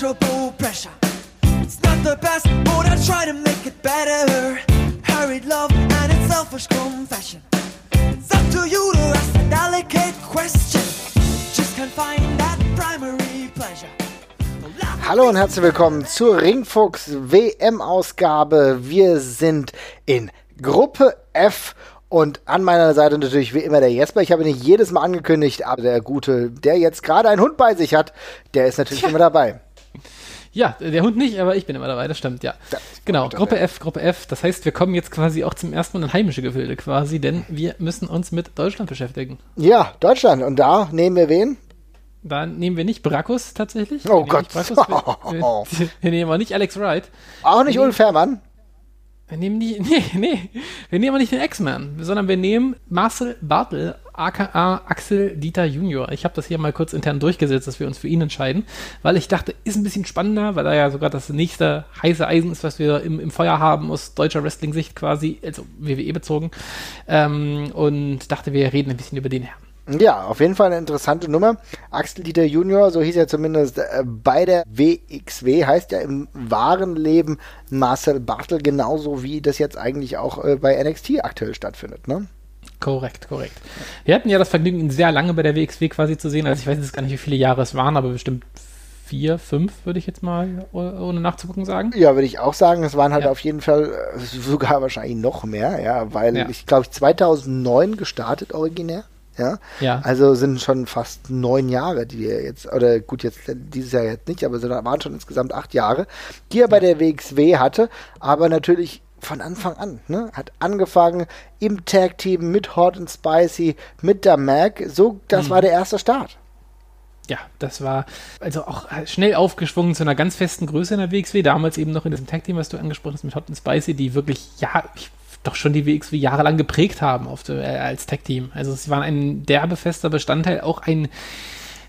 pleasurable pressure. It's not the best, but I try to make it better. Hurried love and its selfish confession. It's up to you to ask a delicate question. Just can't find that primary pleasure. Hallo und herzlich willkommen zur Ringfuchs WM-Ausgabe. Wir sind in Gruppe F und an meiner Seite natürlich wie immer der Jesper. Ich habe nicht jedes Mal angekündigt, aber der Gute, der jetzt gerade einen Hund bei sich hat, der ist natürlich immer dabei. Ja, der Hund nicht, aber ich bin immer dabei, das stimmt, ja. Das genau, Gruppe. F, Gruppe F. Das heißt, wir kommen jetzt quasi auch zum ersten Mal in heimische Gefilde quasi, denn wir müssen uns mit Deutschland beschäftigen. Ja, Deutschland. Und da nehmen wir wen? Da nehmen wir nicht Brakus tatsächlich. Oh Gott. Brakus, wir, wir, wir nehmen auch nicht Alex Wright. Auch nicht Ulf Herrmann. Wir nehmen nicht, nee, nee, wir nehmen auch nicht den X-Man, sondern wir nehmen Marcel Bartel, aka Axel Dieter Junior. Ich habe das hier mal kurz intern durchgesetzt, dass wir uns für ihn entscheiden, weil ich dachte, ist ein bisschen spannender, weil er ja sogar das nächste heiße Eisen ist, was wir im, im Feuer haben, aus deutscher Wrestling-Sicht quasi, also WWE bezogen. Ähm, und dachte, wir reden ein bisschen über den Herrn. Ja, auf jeden Fall eine interessante Nummer. Axel Dieter Junior, so hieß er zumindest äh, bei der WXW, heißt ja im wahren Leben Marcel Bartel, genauso wie das jetzt eigentlich auch äh, bei NXT aktuell stattfindet, ne? Korrekt, korrekt. Wir hatten ja das Vergnügen, ihn sehr lange bei der WXW quasi zu sehen. Also ich weiß jetzt gar nicht, wie viele Jahre es waren, aber bestimmt vier, fünf, würde ich jetzt mal oh- ohne nachzugucken sagen. Ja, würde ich auch sagen. Es waren halt Ja. auf jeden Fall äh, sogar wahrscheinlich noch mehr, ja, weil Ja. ich glaube, 2009 gestartet originär. Ja, Ja. also sind schon fast neun Jahre, die er jetzt, oder gut, jetzt dieses Jahr jetzt nicht, aber es waren schon insgesamt acht Jahre, die er bei der WXW hatte, aber natürlich von Anfang an, ne? Hat angefangen im Tag-Team mit Hot and Spicy, mit der Mac, so, das Mhm. war der erste Start. Ja, das war also auch schnell aufgeschwungen zu einer ganz festen Größe in der WXW. Damals eben noch in diesem Tag-Team, was du angesprochen hast mit Hot and Spicy, die wirklich, ja, ich, doch schon die WXW jahrelang geprägt haben auf der, äh, als Tag-Team. Also sie waren ein derbe fester Bestandteil, auch ein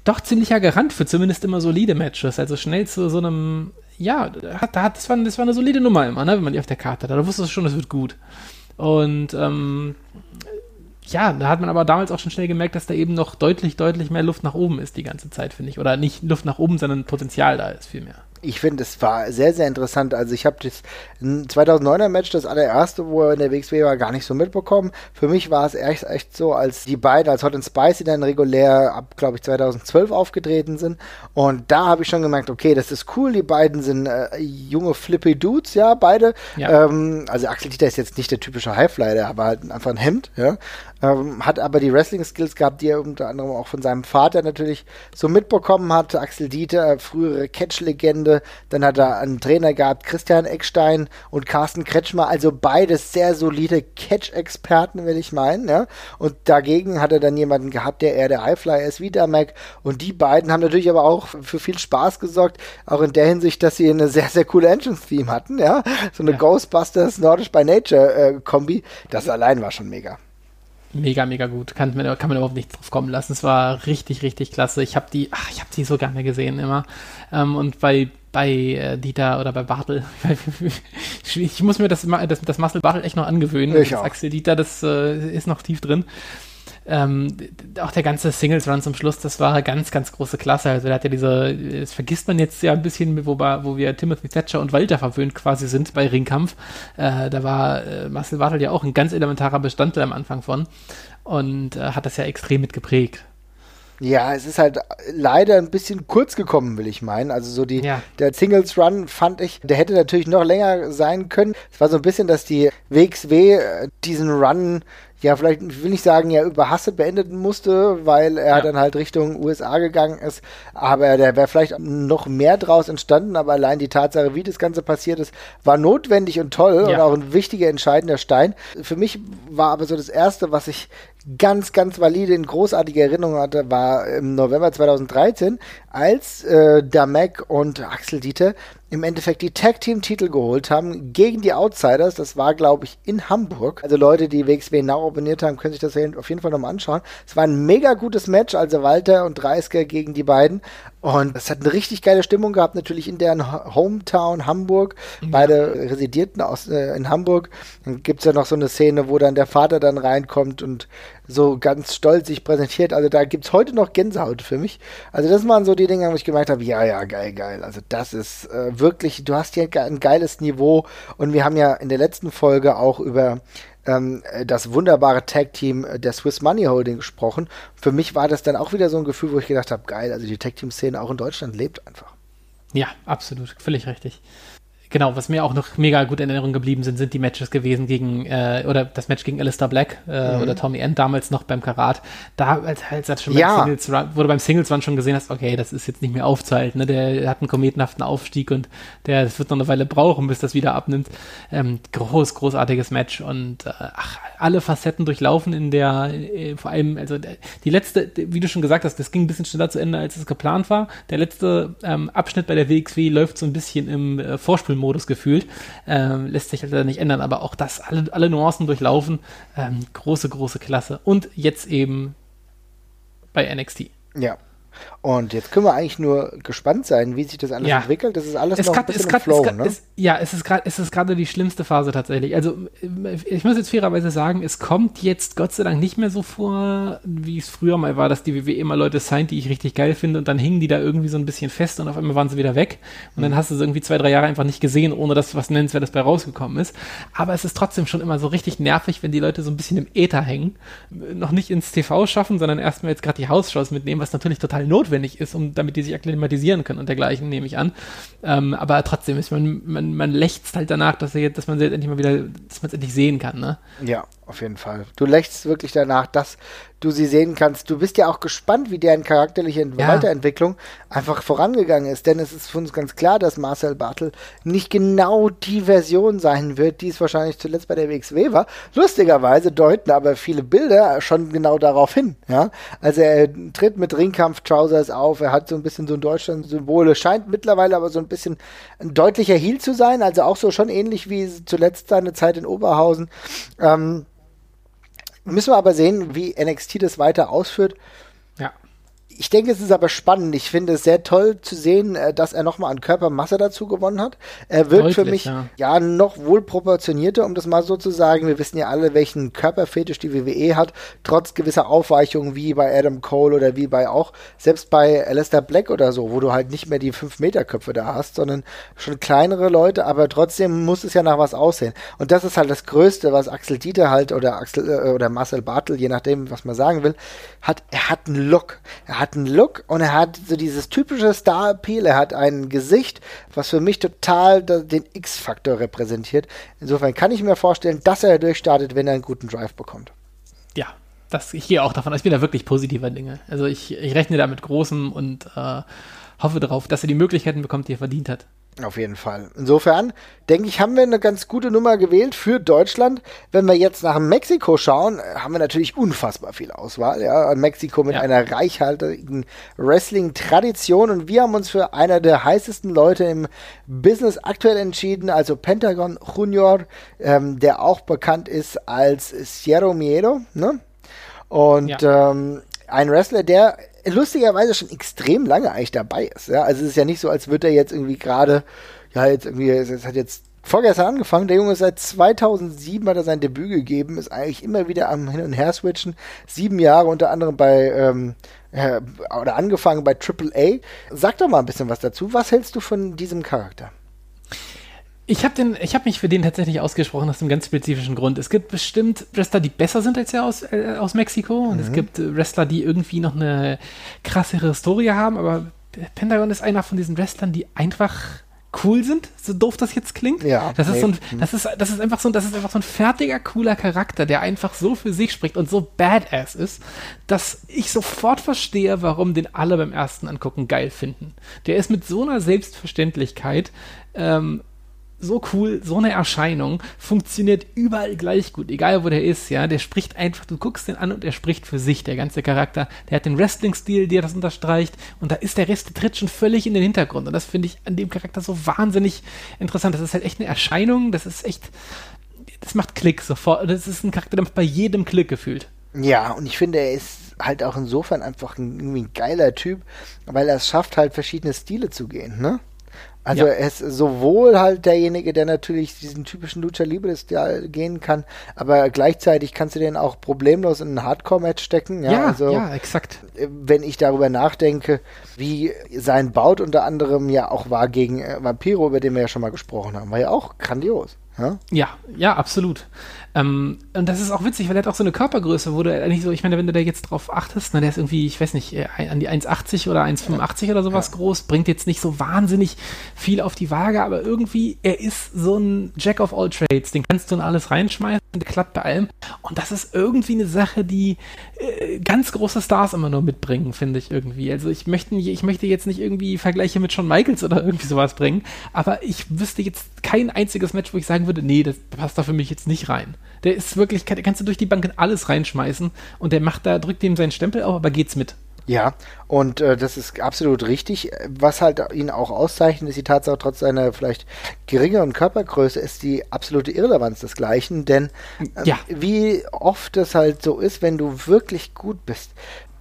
doch ziemlicher Garant für zumindest immer solide Matches. Also schnell zu so einem, ja, das, war, das war eine solide Nummer immer, ne, wenn man die auf der Karte hat. Da wusstest du schon, das wird gut. Und ähm, ja, da hat man aber damals auch schon schnell gemerkt, dass da eben noch deutlich, deutlich mehr Luft nach oben ist die ganze Zeit, finde ich. Oder nicht Luft nach oben, sondern Potenzial da ist vielmehr. Ich finde, es war sehr, sehr interessant. Also ich habe das 2009er Match, das allererste, wo er in der WXW war, gar nicht so mitbekommen. Für mich war es echt, echt so, als die beiden, als Hot and Spicy dann regulär ab, glaube ich, 2012 aufgetreten sind. Und da habe ich schon gemerkt, okay, das ist cool. Die beiden sind äh, junge, flippy Dudes, ja, beide. Ja. Ähm, also Axel Dieter ist jetzt nicht der typische Highflyer, der aber halt einfach ein Hemd, ja. Ähm, hat aber die Wrestling-Skills gehabt, die er unter anderem auch von seinem Vater natürlich so mitbekommen hat. Axel Dieter, frühere Catch-Legende. Dann hat er einen Trainer gehabt, Christian Eckstein und Carsten Kretschmer. Also beides sehr solide Catch-Experten, will ich meinen, ja. Und dagegen hat er dann jemanden gehabt, der eher der Highflyer ist, wie der Mac. Und die beiden haben natürlich aber auch für viel Spaß gesorgt. Auch in der Hinsicht, dass sie eine sehr, sehr coole Entrance-Theme hatten, ja. So eine Ja. Ghostbusters Nordisch by Nature-Kombi. das allein war schon mega. Mega, mega gut. Kann man, kann man überhaupt nicht drauf kommen lassen. Es war richtig, richtig klasse. Ich habe die, ach, ich habe die so gerne gesehen immer. Ähm, und bei bei äh, Dieter oder bei Bartel. ich, muss mir das, das, das Marcel Bartel echt noch angewöhnen. Ich auch. Axel Dieter, das äh, ist noch tief drin. Ähm, auch der ganze Singles-Run zum Schluss, das war ganz, ganz große Klasse. Also, der hat ja diese, das vergisst man jetzt ja ein bisschen, wo, wir- wo wir Timothy Thatcher und Walter verwöhnt quasi sind bei Ringkampf. Äh, da war äh, Marcel Bartel ja auch ein ganz elementarer Bestandteil am Anfang von und äh, hat das ja extrem mitgeprägt. Ja, es ist halt leider ein bisschen kurz gekommen, will ich meinen. Also so die, Ja. der Singles Run fand ich, der hätte natürlich noch länger sein können. Es war so ein bisschen, dass die WXW äh, diesen Run, ja, vielleicht ich will nicht sagen, ja, überhastet beenden musste, weil er Ja. dann halt Richtung USA gegangen ist. Aber der wäre vielleicht noch mehr draus entstanden. Aber allein die Tatsache, wie das Ganze passiert ist, war notwendig und toll und Ja. auch ein wichtiger, entscheidender Stein. Für mich war aber so das Erste, was ich ganz, ganz valide in großartiger Erinnerung hatte, war im November 2013, als äh, Damek und Axel Dieter im Endeffekt die Tag Team Titel geholt haben gegen die Outsiders. Das war, glaube ich, in Hamburg. Also Leute, die WXW Now abonniert haben, können sich das auf jeden Fall nochmal anschauen. Es war ein mega gutes Match, also Walter und Dreisker gegen die beiden. Und es hat eine richtig geile Stimmung gehabt, natürlich in deren Ho- Hometown Hamburg. Beide residierten aus, äh, in Hamburg. Dann gibt's ja noch so eine Szene, wo dann der Vater dann reinkommt und so ganz stolz sich präsentiert. Also da gibt's heute noch Gänsehaut für mich. Also das waren so die Dinge, wo ich gemerkt habe, ja, ja, geil, geil. Also das ist äh, wirklich, du hast hier ein geiles Niveau und wir haben ja in der letzten Folge auch über ähm, das wunderbare Tag-Team der Swiss Money Holding gesprochen. Für mich war das dann auch wieder so ein Gefühl, wo ich gedacht habe, geil, also die Tag-Team-Szene auch in Deutschland lebt einfach. Ja, absolut, völlig richtig. Genau, was mir auch noch mega gut in Erinnerung geblieben sind, sind die Matches gewesen gegen, äh, oder das Match gegen Alistair Black äh, mhm. oder Tommy End damals noch beim Karat. Da, als, als, als schon beim ja. Singles Run, wo du beim Singles Run schon gesehen hast, okay, das ist jetzt nicht mehr aufzuhalten, ne? der hat einen kometenhaften Aufstieg und der, das wird noch eine Weile brauchen, bis das wieder abnimmt. Ähm, groß, großartiges Match und äh, ach, alle Facetten durchlaufen in der, äh, vor allem, also die letzte, wie du schon gesagt hast, das ging ein bisschen schneller zu Ende, als es geplant war. Der letzte ähm, Abschnitt bei der WXW läuft so ein bisschen im äh, Vorspiel Modus gefühlt. Ähm, lässt sich halt nicht ändern, aber auch das, alle, alle Nuancen durchlaufen. Ähm, große, große Klasse. Und jetzt eben bei NXT. Ja, und jetzt können wir eigentlich nur gespannt sein, wie sich das alles ja. entwickelt. Das ist alles es noch grad, ein bisschen grad, Flow, ne? es, Ja, es ist gerade, es ist gerade die schlimmste Phase tatsächlich. Also ich muss jetzt fairerweise sagen, es kommt jetzt Gott sei Dank nicht mehr so vor, wie es früher mal war, dass die WWE immer Leute signed, die ich richtig geil finde und dann hingen die da irgendwie so ein bisschen fest und auf einmal waren sie wieder weg und dann mhm. hast du sie irgendwie zwei, drei Jahre einfach nicht gesehen, ohne dass was nennenswertes bei rausgekommen ist. Aber es ist trotzdem schon immer so richtig nervig, wenn die Leute so ein bisschen im Äther hängen, noch nicht ins TV schaffen, sondern erstmal jetzt gerade die Hausshows mitnehmen, was natürlich total notwendig ist, um damit die sich akklimatisieren können und dergleichen, nehme ich an. Ähm, aber trotzdem ist man, man, man lächzt halt danach, dass, er, dass man sie endlich mal wieder, dass man es endlich sehen kann, ne? Ja, auf jeden Fall. Du lächst wirklich danach, dass du sie sehen kannst. Du bist ja auch gespannt, wie deren charakterliche ja. Weiterentwicklung einfach vorangegangen ist. Denn es ist für uns ganz klar, dass Marcel Bartel nicht genau die Version sein wird, die es wahrscheinlich zuletzt bei der WXW war. Lustigerweise deuten aber viele Bilder schon genau darauf hin. Ja? Also er tritt mit Ringkampf-Trousers auf, er hat so ein bisschen so ein Deutschland-Symbole, scheint mittlerweile aber so ein bisschen ein deutlicher Heel zu sein, also auch so schon ähnlich wie zuletzt seine Zeit in Oberhausen. Ähm, Müssen wir aber sehen, wie NXT das weiter ausführt. Ich denke, es ist aber spannend. Ich finde es sehr toll zu sehen, äh, dass er nochmal an Körpermasse dazu gewonnen hat. Er wirkt Deutlich, für mich ja. ja. noch wohl proportionierter, um das mal so zu sagen. Wir wissen ja alle, welchen Körperfetisch die WWE hat, trotz gewisser Aufweichungen wie bei Adam Cole oder wie bei auch, selbst bei Alistair Black oder so, wo du halt nicht mehr die 5-Meter-Köpfe da hast, sondern schon kleinere Leute, aber trotzdem muss es ja nach was aussehen. Und das ist halt das Größte, was Axel Dieter halt oder Axel äh, oder Marcel Bartel, je nachdem, was man sagen will, hat. Er hat einen Look. Er hat hat einen Look und er hat so dieses typische Star-Appeal. Er hat ein Gesicht, was für mich total den X-Faktor repräsentiert. Insofern kann ich mir vorstellen, dass er durchstartet, wenn er einen guten Drive bekommt. Ja, das, ich gehe auch davon aus, ich bin da wirklich positiver Dinge. Also ich, ich rechne da mit Großem und äh, hoffe darauf, dass er die Möglichkeiten bekommt, die er verdient hat. Auf jeden Fall. Insofern denke ich, haben wir eine ganz gute Nummer gewählt für Deutschland. Wenn wir jetzt nach Mexiko schauen, haben wir natürlich unfassbar viel Auswahl. Ja, Mexiko mit ja. einer reichhaltigen Wrestling-Tradition und wir haben uns für einer der heißesten Leute im Business aktuell entschieden, also Pentagon Junior, ähm, der auch bekannt ist als Sierra Miedo. Ne? Und ja. ähm, ein Wrestler, der lustigerweise schon extrem lange eigentlich dabei ist. Ja? Also es ist ja nicht so, als würde er jetzt irgendwie gerade, ja, jetzt irgendwie, es hat jetzt vorgestern angefangen. Der Junge ist seit 2007 hat er sein Debüt gegeben, ist eigentlich immer wieder am Hin- und Her switchen. Sieben Jahre unter anderem bei, ähm, äh, oder angefangen bei AAA. Sag doch mal ein bisschen was dazu. Was hältst du von diesem Charakter? Ich habe hab mich für den tatsächlich ausgesprochen aus einem ganz spezifischen Grund. Es gibt bestimmt Wrestler, die besser sind als er aus, äh, aus Mexiko. Und mhm. es gibt Wrestler, die irgendwie noch eine krassere Historie haben. Aber Pentagon ist einer von diesen Wrestlern, die einfach cool sind, so doof das jetzt klingt. Ja. Das ist so ein, das ist, das ist einfach so, das ist einfach so ein fertiger, cooler Charakter, der einfach so für sich spricht und so badass ist, dass ich sofort verstehe, warum den alle beim ersten Angucken geil finden. Der ist mit so einer Selbstverständlichkeit ähm, so cool, so eine Erscheinung, funktioniert überall gleich gut, egal wo der ist, ja. Der spricht einfach, du guckst den an und er spricht für sich, der ganze Charakter. Der hat den Wrestling-Stil, der das unterstreicht und da ist der Rest, der tritt schon völlig in den Hintergrund und das finde ich an dem Charakter so wahnsinnig interessant. Das ist halt echt eine Erscheinung, das ist echt, das macht Klick sofort. Das ist ein Charakter, der macht bei jedem Klick gefühlt. Ja, und ich finde, er ist halt auch insofern einfach ein, irgendwie ein geiler Typ, weil er es schafft, halt verschiedene Stile zu gehen, ne? Also Ja. er ist sowohl halt derjenige, der natürlich diesen typischen Lucha Libre-Stil gehen kann, aber gleichzeitig kannst du den auch problemlos in ein Hardcore-Match stecken. Ja, Ja, also ja, exakt. äh, wenn ich darüber nachdenke, wie sein Bout unter anderem ja auch war gegen äh, Vampiro, über den wir ja schon mal gesprochen haben, war ja auch grandios. Ja? Ja, ja, absolut. Ähm, und das ist auch witzig, weil er hat auch so eine Körpergröße, wo du eigentlich so, ich meine, wenn du da jetzt drauf achtest, na, der ist irgendwie, ich weiß nicht, äh, an die 1,80 oder 1,85 oder sowas groß, bringt jetzt nicht so wahnsinnig viel auf die Waage, aber irgendwie, er ist so ein Jack of all Trades, den kannst du in alles reinschmeißen, der klappt bei allem. Und das ist irgendwie eine Sache, die äh, ganz große Stars immer nur mitbringen, finde ich irgendwie. Also ich möchte, ich möchte jetzt nicht irgendwie Vergleiche mit Shawn Michaels oder irgendwie sowas bringen, aber ich wüsste jetzt kein einziges Match, wo ich sagen würde, nee, das passt da für mich jetzt nicht rein. Der ist wirklich, der kannst du durch die Bank in alles reinschmeißen und der macht da, drückt ihm seinen Stempel auf, aber geht's mit. Ja, und äh, das ist absolut richtig. Was halt ihn auch auszeichnet, ist die Tatsache, trotz seiner vielleicht geringeren Körpergröße, ist die absolute Irrelevanz desgleichen. Denn ähm, Ja. wie oft es halt so ist, wenn du wirklich gut bist,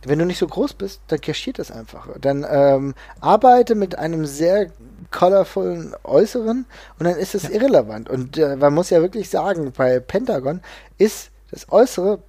wenn du nicht so groß bist, dann kaschiert das einfach. Dann ähm, arbeite mit einem sehr colorvollen Äußeren und dann ist es irrelevant. Und äh, man muss ja wirklich sagen, bei Pentagon ist das Äußere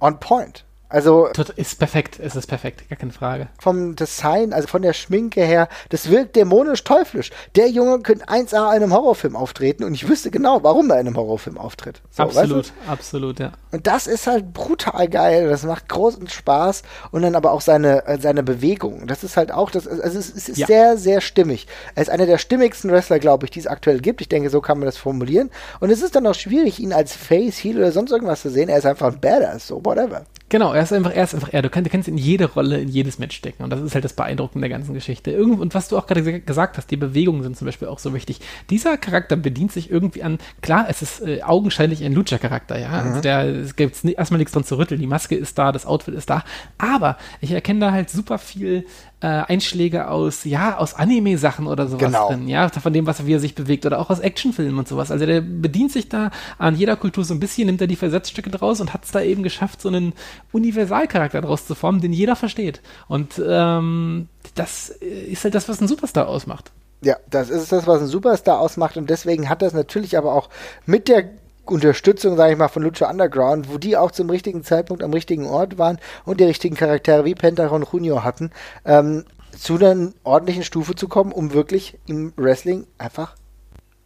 on point. Also Ist perfekt, es ist perfekt, gar keine Frage. vom Design, also von der Schminke her, das wirkt dämonisch teuflisch. Der Junge könnte 1A in einem Horrorfilm auftreten und ich wüsste genau, warum er in einem Horrorfilm auftritt. So, absolut, weißt absolut, ja. du? Und das ist halt brutal geil. Das macht großen Spaß und dann aber auch seine, äh, seine Bewegung. Das ist halt auch, das, also es ist, es ist Ja. sehr, sehr stimmig. Er ist einer der stimmigsten Wrestler, glaube ich, die es aktuell gibt. Ich denke, so kann man das formulieren. Und es ist dann auch schwierig, ihn als Face, Heel oder sonst irgendwas zu sehen. Er ist einfach ein Badass, so whatever. Genau, er ist einfach, er ist einfach er. Du kannst, du kannst in jede Rolle, in jedes Match stecken. Und das ist halt das Beeindruckende der ganzen Geschichte. Irgend, und was du auch gerade ge- gesagt hast, die Bewegungen sind zum Beispiel auch so wichtig. Dieser Charakter bedient sich irgendwie an, klar, es ist äh, augenscheinlich ein Lucha-Charakter, ja. Also der, es gibt erstmal nichts dran zu rütteln. Die Maske ist da, das Outfit ist da. Aber ich erkenne da halt super viel äh, Einschläge aus, ja, aus Anime-Sachen oder sowas Genau. drin, ja, von dem, was wie er sich bewegt oder auch aus Actionfilmen und sowas. Also der bedient sich da an jeder Kultur so ein bisschen, nimmt er die Versatzstücke draus und hat es da eben geschafft, so einen Universalcharakter draus zu formen, den jeder versteht. Und ähm, das ist halt das, was einen Superstar ausmacht. Ja, das ist das, was ein Superstar ausmacht und deswegen hat das natürlich aber auch mit der Unterstützung, sage ich mal, von Lucha Underground, wo die auch zum richtigen Zeitpunkt am richtigen Ort waren und die richtigen Charaktere wie Pentagon Junior hatten, ähm, zu einer ordentlichen Stufe zu kommen, um wirklich im Wrestling einfach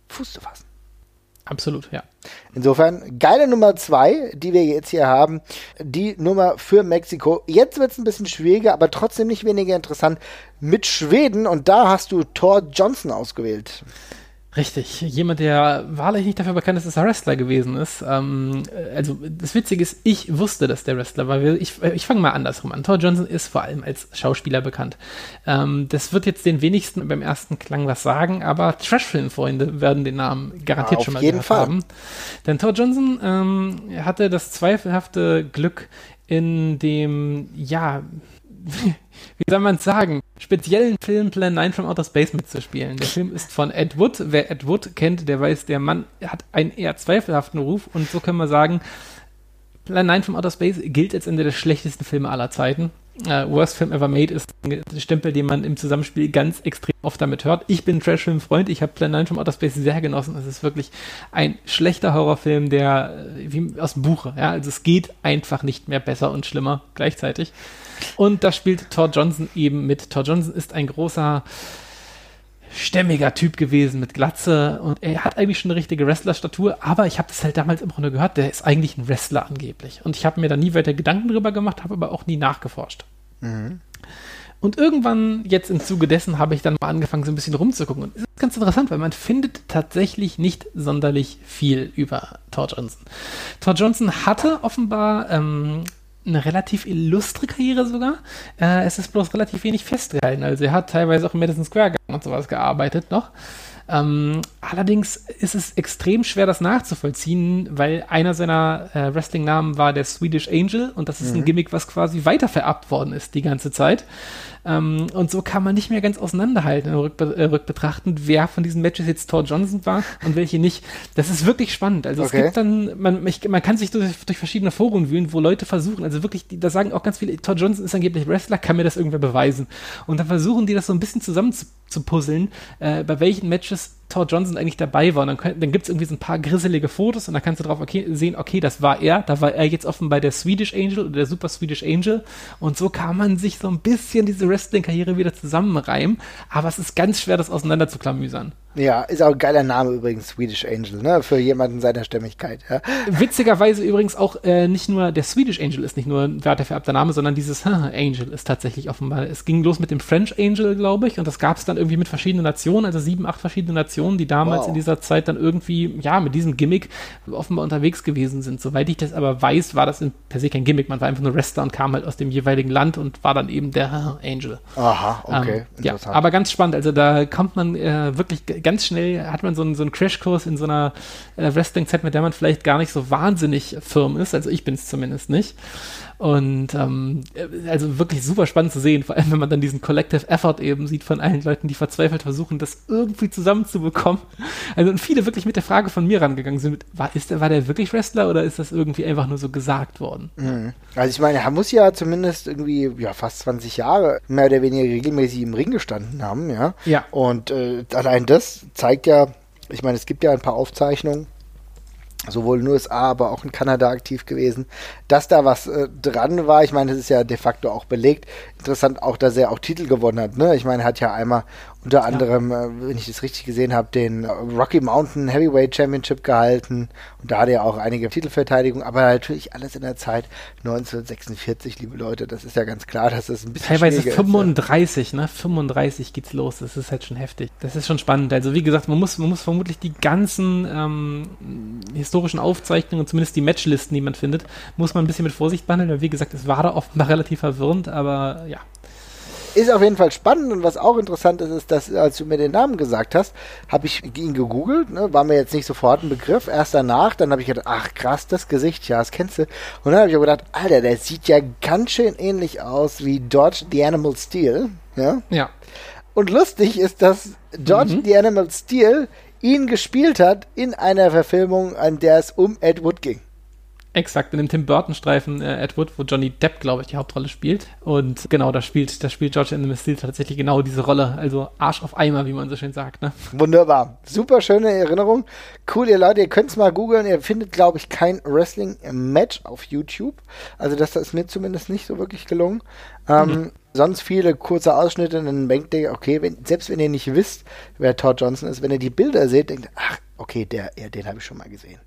Fuß zu fassen. Absolut, ja. Insofern, geile Nummer zwei, die wir jetzt hier haben, die Nummer für Mexiko. Jetzt wird es ein bisschen schwieriger, aber trotzdem nicht weniger interessant mit Schweden und da hast du Thor Johnson ausgewählt. Richtig, jemand, der wahrlich nicht dafür bekannt ist, dass er Wrestler gewesen ist. Ähm, äh, also das Witzige ist, ich wusste, dass der Wrestler war. Ich, ich fange mal andersrum an. Thor Johnson ist vor allem als Schauspieler bekannt. Ähm, das wird jetzt den wenigsten beim ersten Klang was sagen, aber Trashfilm-Freunde werden den Namen garantiert Auf schon mal jeden gehört Fall. haben. Denn Thor Johnson ähm, hatte das zweifelhafte Glück in dem, ja, wie soll man es sagen, speziellen Film Plan 9 from Outer Space mitzuspielen. Der Film ist von Ed Wood. Wer Ed Wood kennt, der weiß, der Mann hat einen eher zweifelhaften Ruf und so können wir sagen, Plan 9 from Outer Space gilt als einer der schlechtesten Filme aller Zeiten. Äh, Worst Film Ever Made ist ein Stempel, den man im Zusammenspiel ganz extrem oft damit hört. Ich bin Trash-Film-Freund, ich habe Plan 9 from Outer Space sehr genossen. Es ist wirklich ein schlechter Horrorfilm, der äh, wie aus dem Buche, ja, also es geht einfach nicht mehr besser und schlimmer gleichzeitig. Und da spielt Thor Johnson eben mit. Thor Johnson ist ein großer, stämmiger Typ gewesen mit Glatze und er hat eigentlich schon eine richtige Wrestlerstatur, aber ich habe das halt damals immer nur gehört, der ist eigentlich ein Wrestler angeblich. Und ich habe mir da nie weiter Gedanken drüber gemacht, habe aber auch nie nachgeforscht. Und irgendwann, jetzt im Zuge dessen, habe ich dann mal angefangen, so ein bisschen rumzugucken. Und es ist ganz interessant, weil man findet tatsächlich nicht sonderlich viel über Thor Johnson. Thor Johnson hatte offenbar ähm, eine relativ illustre Karriere sogar. Äh, es ist bloß relativ wenig festgehalten. Also er hat teilweise auch im Madison Square Garden und sowas gearbeitet noch. Ähm, allerdings ist es extrem schwer, das nachzuvollziehen, weil einer seiner äh, Wrestling-Namen war der Swedish Angel und das ist ein Gimmick, was quasi weitervererbt worden ist die ganze Zeit. Ähm, und so kann man nicht mehr ganz auseinanderhalten, rückbe äh, rückbetrachtend, wer von diesen Matches jetzt Thor Johnson war und welche nicht. Das ist wirklich spannend. Also Okay. es gibt dann, man, ich, man kann sich durch, durch verschiedene Foren wühlen, wo Leute versuchen, also wirklich, die, da sagen auch ganz viele, Thor Johnson ist angeblich Wrestler, kann mir das irgendwer beweisen. Und dann versuchen die das so ein bisschen zusammen zu, zu puzzeln, äh, bei welchen Matches Thor Johnson eigentlich dabei war. Und dann, könnt- dann gibt es irgendwie so ein paar grisselige Fotos und da kannst du drauf okay, sehen, okay, das war er. Da war er jetzt offenbar der Swedish Angel oder der Super Swedish Angel. Und so kann man sich so ein bisschen diese Wrestling-Karriere wieder zusammenreimen. Aber es ist ganz schwer, das auseinander zu klamüsern. Ja, ist auch ein geiler Name übrigens, Swedish Angel, ne? Für jemanden seiner Stämmigkeit, ja. Witzigerweise übrigens auch äh, nicht nur der Swedish Angel ist nicht nur ein weitervererbter Name, sondern dieses Angel ist tatsächlich offenbar. Es ging los mit dem French Angel, glaube ich, und das gab es dann irgendwie mit verschiedenen Nationen, also sieben, acht verschiedene Nationen, die damals Wow. in dieser Zeit dann irgendwie, ja, mit diesem Gimmick offenbar unterwegs gewesen sind. Soweit ich das aber weiß, war das in, per se kein Gimmick, man war einfach nur Wrestler und kam halt aus dem jeweiligen Land und war dann eben der Angel. Aha, okay, Ähm, ja, aber ganz spannend. Also da kommt man äh, wirklich ganz schnell, hat man so einen, so einen Crashkurs in so einer äh, Wrestling-Zeit, mit der man vielleicht gar nicht so wahnsinnig firm ist. Also ich bin es zumindest nicht. Und ähm, äh, also wirklich super spannend zu sehen, vor allem wenn man dann diesen Collective Effort eben sieht von allen Leuten, die verzweifelt versuchen, das irgendwie zusammenzubekommen. Also und viele wirklich mit der Frage von mir rangegangen sind, mit, war, ist der, war der wirklich Wrestler oder ist das irgendwie einfach nur so gesagt worden? Mhm. Also ich meine, er muss ja zumindest irgendwie ja fast 20 Jahre mehr oder weniger regelmäßig im Ring gestanden haben, ja. Ja. Und äh, allein das zeigt ja, ich meine, es gibt ja ein paar Aufzeichnungen, sowohl in den USA, aber auch in Kanada aktiv gewesen, dass da was äh, dran war. Ich meine, das ist ja de facto auch belegt. Interessant auch, dass er auch Titel gewonnen hat. Ne? Ich meine, er hat ja einmal unter anderem, äh, wenn ich das richtig gesehen habe, den Rocky Mountain Heavyweight Championship gehalten. Und da hat er auch einige Titelverteidigungen, aber natürlich alles in der Zeit 1946, liebe Leute. Das ist ja ganz klar, dass das ein bisschen Teilweise schwieriger ist, ja. 35, ne? 35 geht's los. Das ist halt schon heftig. Das ist schon spannend. Also wie gesagt, man muss, man muss vermutlich die ganzen ähm, historischen Aufzeichnungen, zumindest die Matchlisten, die man findet, muss man ein bisschen mit Vorsicht behandeln. Weil wie gesagt, es war da offenbar relativ verwirrend, aber ja. Ist auf jeden Fall spannend und was auch interessant ist, ist, dass als du mir den Namen gesagt hast, habe ich ihn gegoogelt, ne, war mir jetzt nicht sofort ein Begriff, erst danach, dann habe ich gedacht, ach krass, das Gesicht, ja, das kennst du. Und dann habe ich auch gedacht, Alter, der sieht ja ganz schön ähnlich aus wie Dodge the Animal Steel, ja. Ja. Und lustig ist, dass Dodge the Animal Steel ihn gespielt hat in einer Verfilmung, an der es um Ed Wood ging. Exakt, in dem Tim Burton-Streifen äh, Ed Wood, wo Johnny Depp, glaube ich, die Hauptrolle spielt. Und genau, da spielt, da spielt George Animal Steel tatsächlich genau diese Rolle. Also Arsch auf Eimer, wie man so schön sagt. Ne? Wunderbar. Super schöne Erinnerung. Cool, ihr Leute, ihr könnt es mal googeln. Ihr findet, glaube ich, kein Wrestling-Match auf YouTube. Also das, das ist mir zumindest nicht so wirklich gelungen. Ähm, Sonst viele kurze Ausschnitte und dann denkt ihr, okay, wenn, selbst wenn ihr nicht wisst, wer Todd Johnson ist, wenn ihr die Bilder seht, denkt ihr, ach, okay, der, ja, den habe ich schon mal gesehen.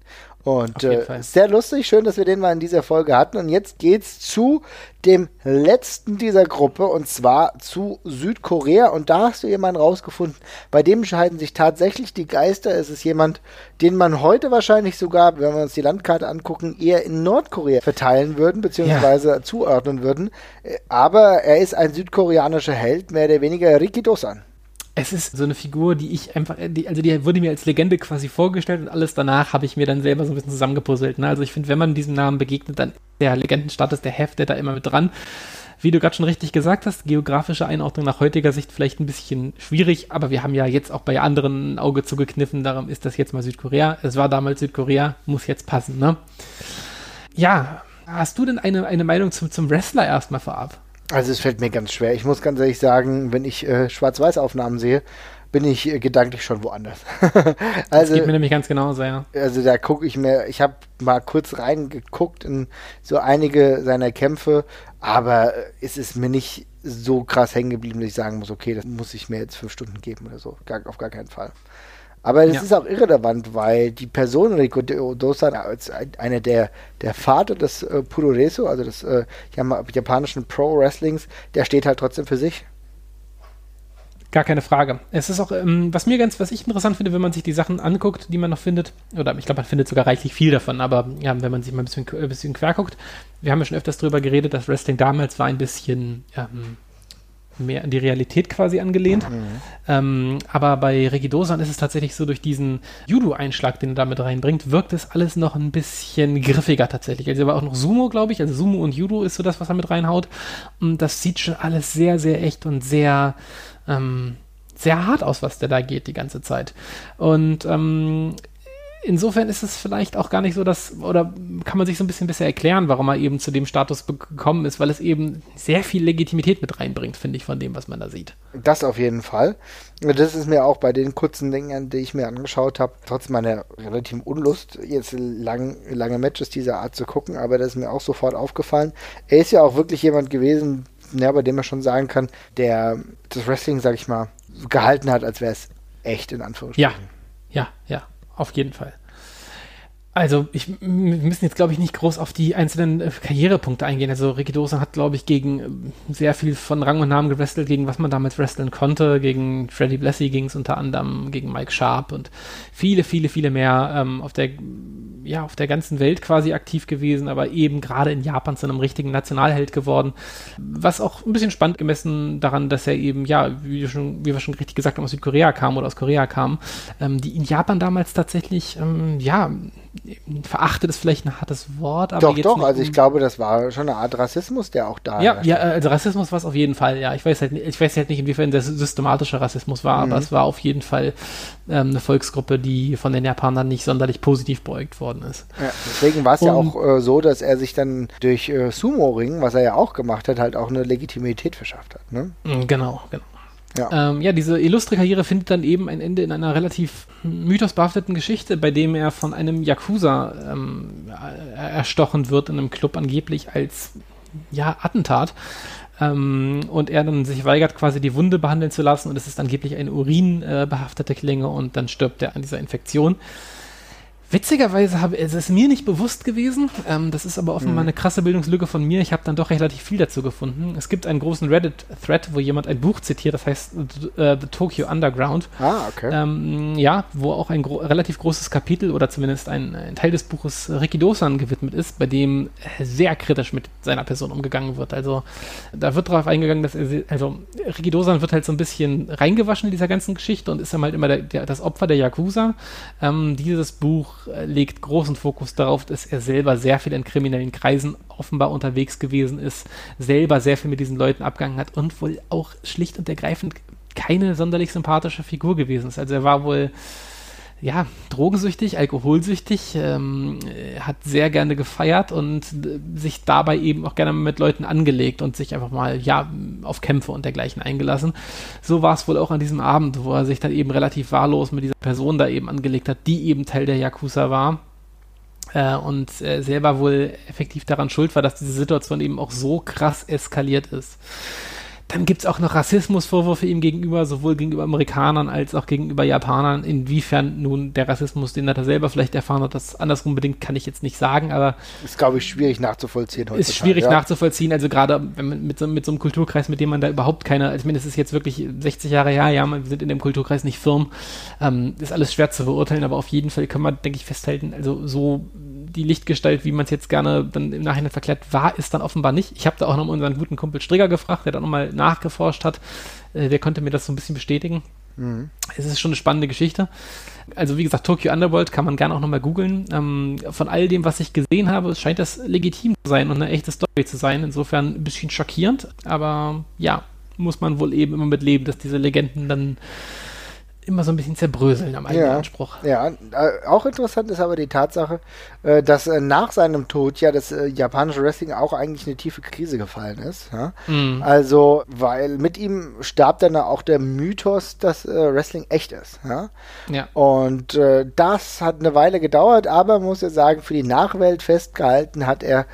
Und äh, sehr lustig, schön, dass wir den mal in dieser Folge hatten. Und jetzt geht's zu dem letzten dieser Gruppe und zwar zu Südkorea. Und da hast du jemanden rausgefunden, bei dem scheiden sich tatsächlich die Geister. Es ist jemand, den man heute wahrscheinlich sogar, wenn wir uns die Landkarte angucken, eher in Nordkorea verteilen würden, beziehungsweise zuordnen würden. Äh, Aber er ist ein südkoreanischer Held, mehr oder weniger Riki Dosan. Es ist so eine Figur, die ich einfach, die, also die wurde mir als Legende quasi vorgestellt und alles danach habe ich mir dann selber so ein bisschen zusammengepuzzelt. Ne? Also ich finde, wenn man diesem Namen begegnet, dann der Legendenstatus, der heftet da immer mit dran. Wie du gerade schon richtig gesagt hast, geografische Einordnung nach heutiger Sicht vielleicht ein bisschen schwierig, aber wir haben ja jetzt auch bei anderen ein Auge zugekniffen, darum ist das jetzt mal Südkorea. Es war damals Südkorea, muss jetzt passen, ne? Ja, hast du denn eine, eine Meinung zum, zum Wrestler erstmal vorab? Also es fällt mir ganz schwer. Ich muss ganz ehrlich sagen, wenn ich äh, Schwarz-Weiß-Aufnahmen sehe, bin ich äh, gedanklich schon woanders. Das also, geht mir nämlich ganz genauso, ja. also da gucke ich mir, ich habe mal kurz reingeguckt in so einige seiner Kämpfe, aber äh, es ist mir nicht so krass hängen geblieben, dass ich sagen muss, okay, das muss ich mir jetzt fünf Stunden geben oder so. Gar, auf gar keinen Fall. Aber das Ja. ist auch irrelevant, weil die Person Rico Dosan als ein- einer der, der Vater des äh, Puroresu, also des äh, japanischen Pro-Wrestlings, der steht halt trotzdem für sich. Gar keine Frage. Es ist auch, ähm, was mir ganz, was ich interessant finde, wenn man sich die Sachen anguckt, die man noch findet, oder ich glaube, man findet sogar reichlich viel davon, aber ja, wenn man sich mal ein bisschen, ein bisschen quer guckt, wir haben ja schon öfters darüber geredet, dass Wrestling damals war ein bisschen, ähm, mehr an die Realität quasi angelehnt. Mhm. Ähm, aber bei Regidosan ist es tatsächlich so, durch diesen Judo-Einschlag, den er damit reinbringt, wirkt es alles noch ein bisschen griffiger tatsächlich. Also aber auch noch Sumo, glaube ich. Also Sumo und Judo ist so das, was er mit reinhaut. Und das sieht schon alles sehr, sehr echt und sehr, ähm, sehr hart aus, was der da geht die ganze Zeit. Und ähm, insofern ist es vielleicht auch gar nicht so, dass, oder kann man sich so ein bisschen besser erklären, warum er eben zu dem Status gekommen ist, weil es eben sehr viel Legitimität mit reinbringt, finde ich, von dem, was man da sieht. Das auf jeden Fall. Das ist mir auch bei den kurzen Dingen, die ich mir angeschaut habe, trotz meiner relativen Unlust, jetzt lang, lange Matches dieser Art zu gucken, aber das ist mir auch sofort aufgefallen. Er ist ja auch wirklich jemand gewesen, ja, bei dem man schon sagen kann, der das Wrestling, sag ich mal, gehalten hat, als wäre es echt in Anführungsstrichen. Ja, ja, ja auf jeden Fall. Also, ich, wir müssen jetzt, glaube ich, nicht groß auf die einzelnen äh, Karrierepunkte eingehen. Also, Ricky Dosan hat, glaube ich, gegen äh, sehr viel von Rang und Namen gewrestelt, gegen was man damals wresteln konnte. Gegen Freddie Blassie ging es unter anderem, gegen Mike Sharp und viele, viele, viele mehr ähm, auf der ja, auf der ganzen Welt quasi aktiv gewesen, aber eben gerade in Japan zu einem richtigen Nationalheld geworden. Was auch ein bisschen spannend gemessen daran, dass er eben, ja, wie wir schon, wie wir schon richtig gesagt haben, aus Südkorea kam oder aus Korea kam, ähm, die in Japan damals tatsächlich, ähm, ja, verachtet ist vielleicht ein hartes Wort, aber. Doch, doch, also ich glaube, das war schon eine Art Rassismus, der auch da Ja, ja, also Rassismus war es auf jeden Fall, ja. Ich weiß halt, ich weiß halt nicht, inwiefern der systematische Rassismus war, mhm. aber es war auf jeden Fall ähm, eine Volksgruppe, die von den Japanern nicht sonderlich positiv beäugt worden ist. Ja, deswegen war es ja auch äh, so, dass er sich dann durch äh, Sumo-Ring, was er ja auch gemacht hat, halt auch eine Legitimität verschafft hat. Ne? Mm, genau, genau. Ja. Ähm, ja, diese illustre Karriere findet dann eben ein Ende in einer relativ mythosbehafteten Geschichte, bei dem er von einem Yakuza ähm, erstochen wird in einem Club angeblich als ja, Attentat. Ähm, und er dann sich weigert, quasi die Wunde behandeln zu lassen und es ist angeblich eine urinbehaftete Klinge und dann stirbt er an dieser Infektion. Witzigerweise habe es ist mir nicht bewusst gewesen. Ähm, das ist aber offenbar mhm. eine krasse Bildungslücke von mir. Ich habe dann doch relativ viel dazu gefunden. Es gibt einen großen Reddit-Thread, wo jemand ein Buch zitiert, das heißt uh, The Tokyo Underground. Ah, okay. Ähm, ja, wo auch ein gro relativ großes Kapitel oder zumindest ein, ein, Teil des Buches Ricky Dosan gewidmet ist, bei dem sehr kritisch mit seiner Person umgegangen wird. Also da wird darauf eingegangen, dass er, also Ricky Dosan wird halt so ein bisschen reingewaschen in dieser ganzen Geschichte und ist dann halt immer der, der, das Opfer der Yakuza. Ähm, dieses Buch legt großen Fokus darauf, dass er selber sehr viel in kriminellen Kreisen offenbar unterwegs gewesen ist, selber sehr viel mit diesen Leuten abgegangen hat und wohl auch schlicht und ergreifend keine sonderlich sympathische Figur gewesen ist. Also er war wohl ja, drogensüchtig, alkoholsüchtig, ähm, hat sehr gerne gefeiert und äh, sich dabei eben auch gerne mit Leuten angelegt und sich einfach mal, ja, auf Kämpfe und dergleichen eingelassen. So war es wohl auch an diesem Abend, wo er sich dann eben relativ wahllos mit dieser Person da eben angelegt hat, die eben Teil der Yakuza war. Äh, und äh, selber wohl effektiv daran schuld war, dass diese Situation eben auch so krass eskaliert ist. Dann gibt es auch noch Rassismusvorwürfe ihm gegenüber, sowohl gegenüber Amerikanern als auch gegenüber Japanern. Inwiefern nun der Rassismus, den er da selber vielleicht erfahren hat, das andersrum bedingt, kann ich jetzt nicht sagen, aber. Ist, glaube ich, schwierig nachzuvollziehen heute. Ist schwierig ja. nachzuvollziehen, also gerade mit so, mit so einem Kulturkreis, mit dem man da überhaupt keine, also ich meine, es ist jetzt wirklich 60 Jahre her, ja, wir sind in dem Kulturkreis nicht firm, ähm, ist alles schwer zu beurteilen, aber auf jeden Fall kann man, denke ich, festhalten, also so die Lichtgestalt, wie man es jetzt gerne dann im Nachhinein verklärt, war es dann offenbar nicht. Ich habe da auch noch unseren guten Kumpel Strigger gefragt, der dann nochmal nachgeforscht hat. Äh, der konnte mir das so ein bisschen bestätigen. Mhm. Es ist schon eine spannende Geschichte. Also wie gesagt, Tokyo Underworld kann man gerne auch nochmal googeln. Ähm, von all dem, was ich gesehen habe, scheint das legitim zu sein und eine echte Story zu sein. Insofern ein bisschen schockierend, aber ja, muss man wohl eben immer mit leben, dass diese Legenden dann immer so ein bisschen zerbröseln am eigenen ja, Anspruch. Ja, äh, auch interessant ist aber die Tatsache, äh, dass äh, nach seinem Tod ja das japanische Wrestling auch eigentlich eine tiefe Krise gefallen ist. Mhm. Also, weil mit ihm starb dann auch der Mythos, dass Wrestling echt ist. Ja. Und das hat eine Weile gedauert, aber muss ja sagen, für die Nachwelt festgehalten hat er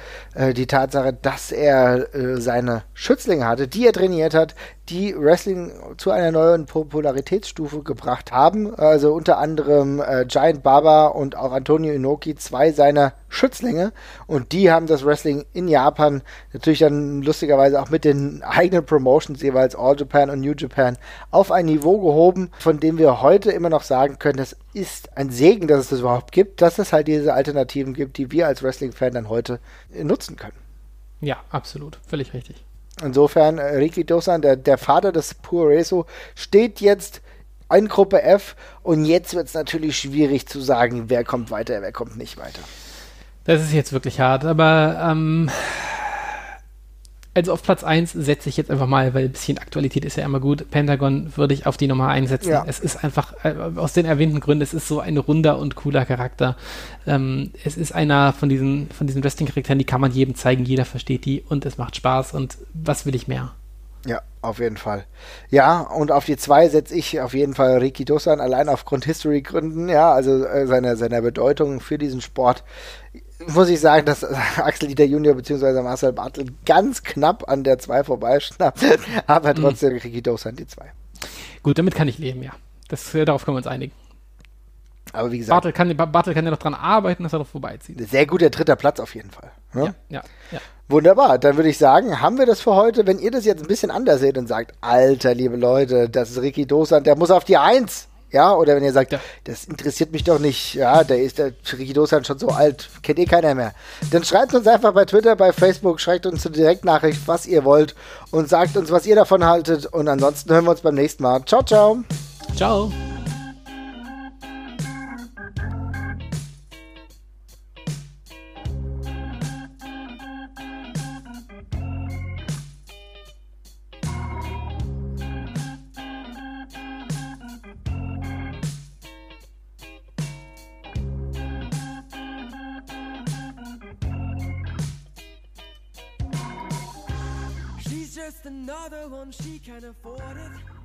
die Tatsache, dass er seine Schützlinge hatte, die er trainiert hat, die Wrestling zu einer neuen Popularitätsstufe gebracht haben. Also unter anderem äh, Giant Baba und auch Antonio Inoki, zwei seiner Schützlinge. Und die haben das Wrestling in Japan natürlich dann lustigerweise auch mit den eigenen Promotions, jeweils All Japan und New Japan, auf ein Niveau gehoben, von dem wir heute immer noch sagen können, das ist ein Segen, dass es das überhaupt gibt, dass es halt diese Alternativen gibt, die wir als Wrestling-Fan dann heute nutzen können. Ja, absolut. Völlig richtig. Insofern, äh, Ricky Dosan, der, der Vater des Puereso, steht jetzt in Gruppe F und jetzt wird es natürlich schwierig zu sagen, wer kommt weiter, wer kommt nicht weiter. Das ist jetzt wirklich hart, aber ähm, also auf Platz 1 setze ich jetzt einfach mal, weil ein bisschen Aktualität ist ja immer gut. Pentagon würde ich auf die Nummer einsetzen. Ja. Es ist einfach, äh, aus den erwähnten Gründen, es ist so ein runder und cooler Charakter. Ähm, es ist einer von diesen, von diesen Wrestling-Charakteren, die kann man jedem zeigen, jeder versteht die und es macht Spaß und was will ich mehr? Ja, auf jeden Fall. Ja, und auf die 2 setze ich auf jeden Fall Riki Dosan, allein aufgrund History-Gründen, ja, also äh, seiner, seiner Bedeutung für diesen Sport muss ich sagen, dass Axel Dieter Junior bzw. Marcel Bartel ganz knapp an der 2 vorbeischnappt, aber mhm. trotzdem mhm. Ricky Dosan die 2. Gut, damit kann ich leben, ja. Das, äh, darauf können wir uns einigen. Aber wie gesagt. Bartel kann, Bartel kann ja noch dran arbeiten, dass er noch vorbeizieht. Sehr guter dritter Platz auf jeden Fall. Ne? Ja, ja, ja. Wunderbar, dann würde ich sagen, haben wir das für heute. Wenn ihr das jetzt ein bisschen anders seht und sagt, Alter, liebe Leute, das ist Ricky Dosan, der muss auf die 1 ja, oder wenn ihr sagt, ja. das interessiert mich doch nicht, ja, der ist der Ricky Dosan schon so alt, kennt eh keiner mehr. Dann schreibt uns einfach bei Twitter, bei Facebook, schreibt uns eine Direktnachricht, was ihr wollt und sagt uns, was ihr davon haltet. Und ansonsten hören wir uns beim nächsten Mal. Ciao, ciao. Ciao. she can afford it.